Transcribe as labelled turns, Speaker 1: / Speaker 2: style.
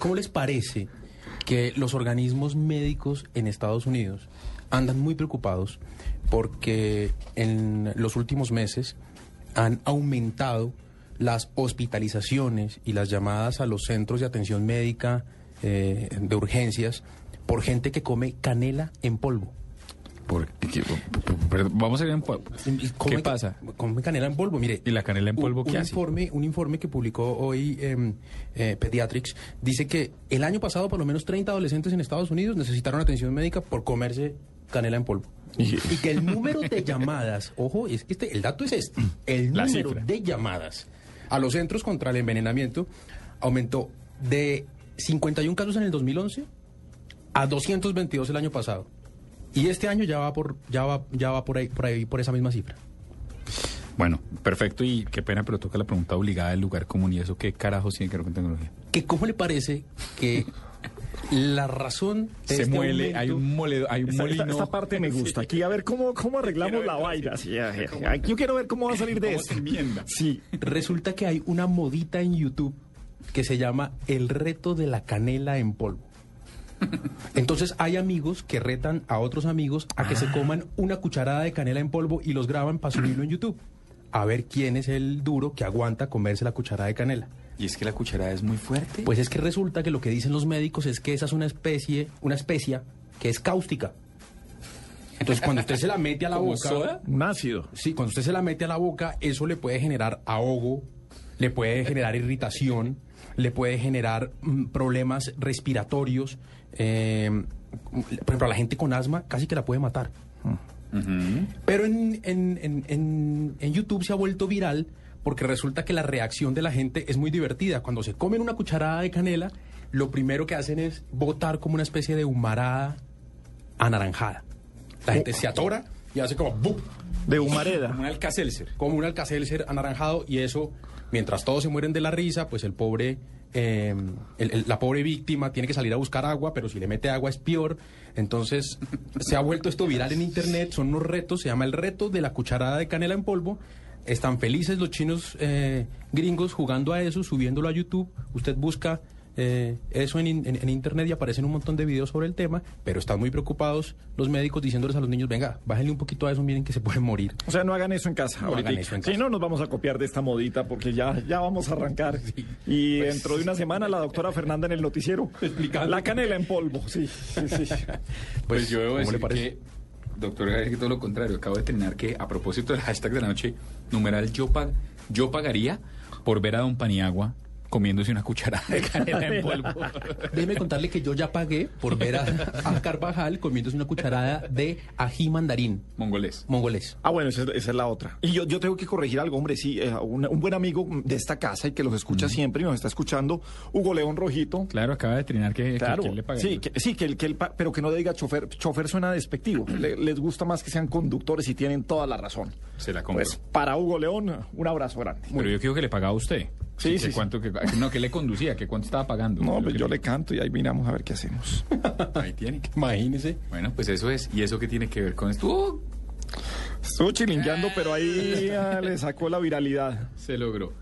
Speaker 1: ¿Cómo les parece que los organismos médicos en Estados Unidos andan muy preocupados porque en los últimos meses han aumentado las hospitalizaciones y las llamadas a los centros de atención médica eh, de urgencias por gente que come canela en polvo?
Speaker 2: Por- ¿qué- pero vamos a ver en polvo. ¿Qué pasa?
Speaker 1: Come canela en polvo, mire.
Speaker 2: ¿Y la canela en
Speaker 1: un-
Speaker 2: polvo
Speaker 1: un,
Speaker 2: qué hace?
Speaker 1: Informe, un informe que publicó hoy em, eh, Pediatrics dice que el año pasado por lo menos 30 adolescentes en Estados Unidos necesitaron atención médica por comerse canela en polvo. Y que el número de llamadas, ojo, es que este, el dato es este, el
Speaker 2: La
Speaker 1: número
Speaker 2: cifra.
Speaker 1: de llamadas a los centros contra el envenenamiento aumentó de 51 casos en el 2011 a 222 el año pasado. Y este año ya va por ya va ya va por ahí por ahí por esa misma cifra.
Speaker 2: Bueno, perfecto y qué pena, pero toca la pregunta obligada del lugar común y eso qué carajos tiene que ver con tecnología.
Speaker 1: que cómo le parece que la razón de
Speaker 2: Se
Speaker 1: este
Speaker 2: muele,
Speaker 1: aumento-
Speaker 2: hay un moledo, hay un
Speaker 3: Esta,
Speaker 2: molino.
Speaker 3: esta parte me gusta. Aquí a ver cómo, cómo arreglamos la vaina. Sí, yo quiero ver cómo va a salir de
Speaker 2: ¿Cómo
Speaker 3: esto. Sí.
Speaker 1: resulta que hay una modita en YouTube que se llama el reto de la canela en polvo. Entonces hay amigos que retan a otros amigos a que
Speaker 2: Ah.
Speaker 1: se coman una cucharada de canela en polvo y los graban para subirlo en YouTube. A ver quién es el duro que aguanta comerse la cucharada de canela.
Speaker 2: Y es que la cucharada es muy fuerte.
Speaker 1: Pues es que resulta que lo que dicen los médicos es que esa es una especie, una especia que es cáustica. Entonces cuando usted se la mete a la
Speaker 2: ¿Como
Speaker 1: boca,
Speaker 2: soda?
Speaker 3: Un ácido.
Speaker 1: sí, cuando usted se la mete a la boca, eso le puede generar ahogo, le puede generar irritación, le puede generar mm, problemas respiratorios. eh, por ejemplo, a la gente con asma casi que la puede matar. Pero en, en- en- en- en YouTube se ha vuelto viral porque resulta que la reacción de la gente es muy divertida. Cuando se comen una cucharada de canela, lo primero que hacen es botar como una especie de humarada anaranjada. La gente se atora y hace como ¡bum!
Speaker 3: De humareda.
Speaker 2: Como un alcacelser.
Speaker 1: como un alcacelser anaranjado y eso, mientras todos se mueren de la risa, pues el pobre, eh, el- el- la pobre víctima tiene que salir a buscar agua, pero si le mete agua es peor. Entonces se ha vuelto esto viral en internet, son unos retos, se llama el reto de la cucharada de canela en polvo. Están felices los chinos eh, gringos jugando a eso, subiéndolo a YouTube. Usted busca eh, eso en, in- en- en internet y aparecen un montón de videos sobre el tema, pero están muy preocupados los médicos diciéndoles a los niños, venga, bájenle un poquito a eso, miren que se pueden morir.
Speaker 3: O sea, no hagan eso en casa.
Speaker 1: No
Speaker 3: ahorita.
Speaker 1: hagan eso en
Speaker 3: Si
Speaker 1: casa.
Speaker 3: no, nos vamos a copiar de esta modita porque ya, ya vamos a arrancar. Y dentro de una semana la doctora Fernanda en el noticiero.
Speaker 1: Explicando.
Speaker 3: La canela en polvo, sí. sí, sí.
Speaker 2: Pues, yo debo
Speaker 1: ¿cómo le
Speaker 2: decir
Speaker 1: parece?
Speaker 2: que, doctor, es que todo lo contrario. Acabo de terminar que, a propósito del hashtag de la noche, numeral yo, pag- yo pagaría por ver a Don Paniagua comiéndose una cucharada de canela en polvo.
Speaker 1: Déjeme contarle que yo ya pagué por ver a, a Carvajal comiéndose una cucharada de ají mandarín
Speaker 2: Mongolés.
Speaker 1: mongolés.
Speaker 3: Ah, bueno, esa, es- esa es la otra. Y yo, yo tengo que corregir algo, hombre, sí, eh, un, un buen amigo de esta casa y que los escucha siempre y nos está escuchando, Hugo León Rojito.
Speaker 2: Claro, acaba de trinar que,
Speaker 3: Claro,
Speaker 2: que él le paga.
Speaker 3: sí, que, sí que, el, que el pero que no diga chofer. Chofer suena despectivo. Le- les gusta más que sean conductores y tienen toda la razón.
Speaker 2: Se la compro.
Speaker 3: Pues para Hugo León, un abrazo grande.
Speaker 2: Pero yo quiero que le pagaba a usted.
Speaker 3: Sí, sí,
Speaker 2: cuánto, que, no, que le conducía, que cuánto estaba pagando.
Speaker 3: No, pues yo le canto y ahí miramos a ver qué hacemos.
Speaker 2: Ahí tiene.
Speaker 1: Imagínese.
Speaker 2: Bueno, pues eso es. ¿Y eso qué tiene que ver con esto? Uh,
Speaker 3: Estuvo chilingueando, pero ahí ah, le sacó la viralidad.
Speaker 2: se logró.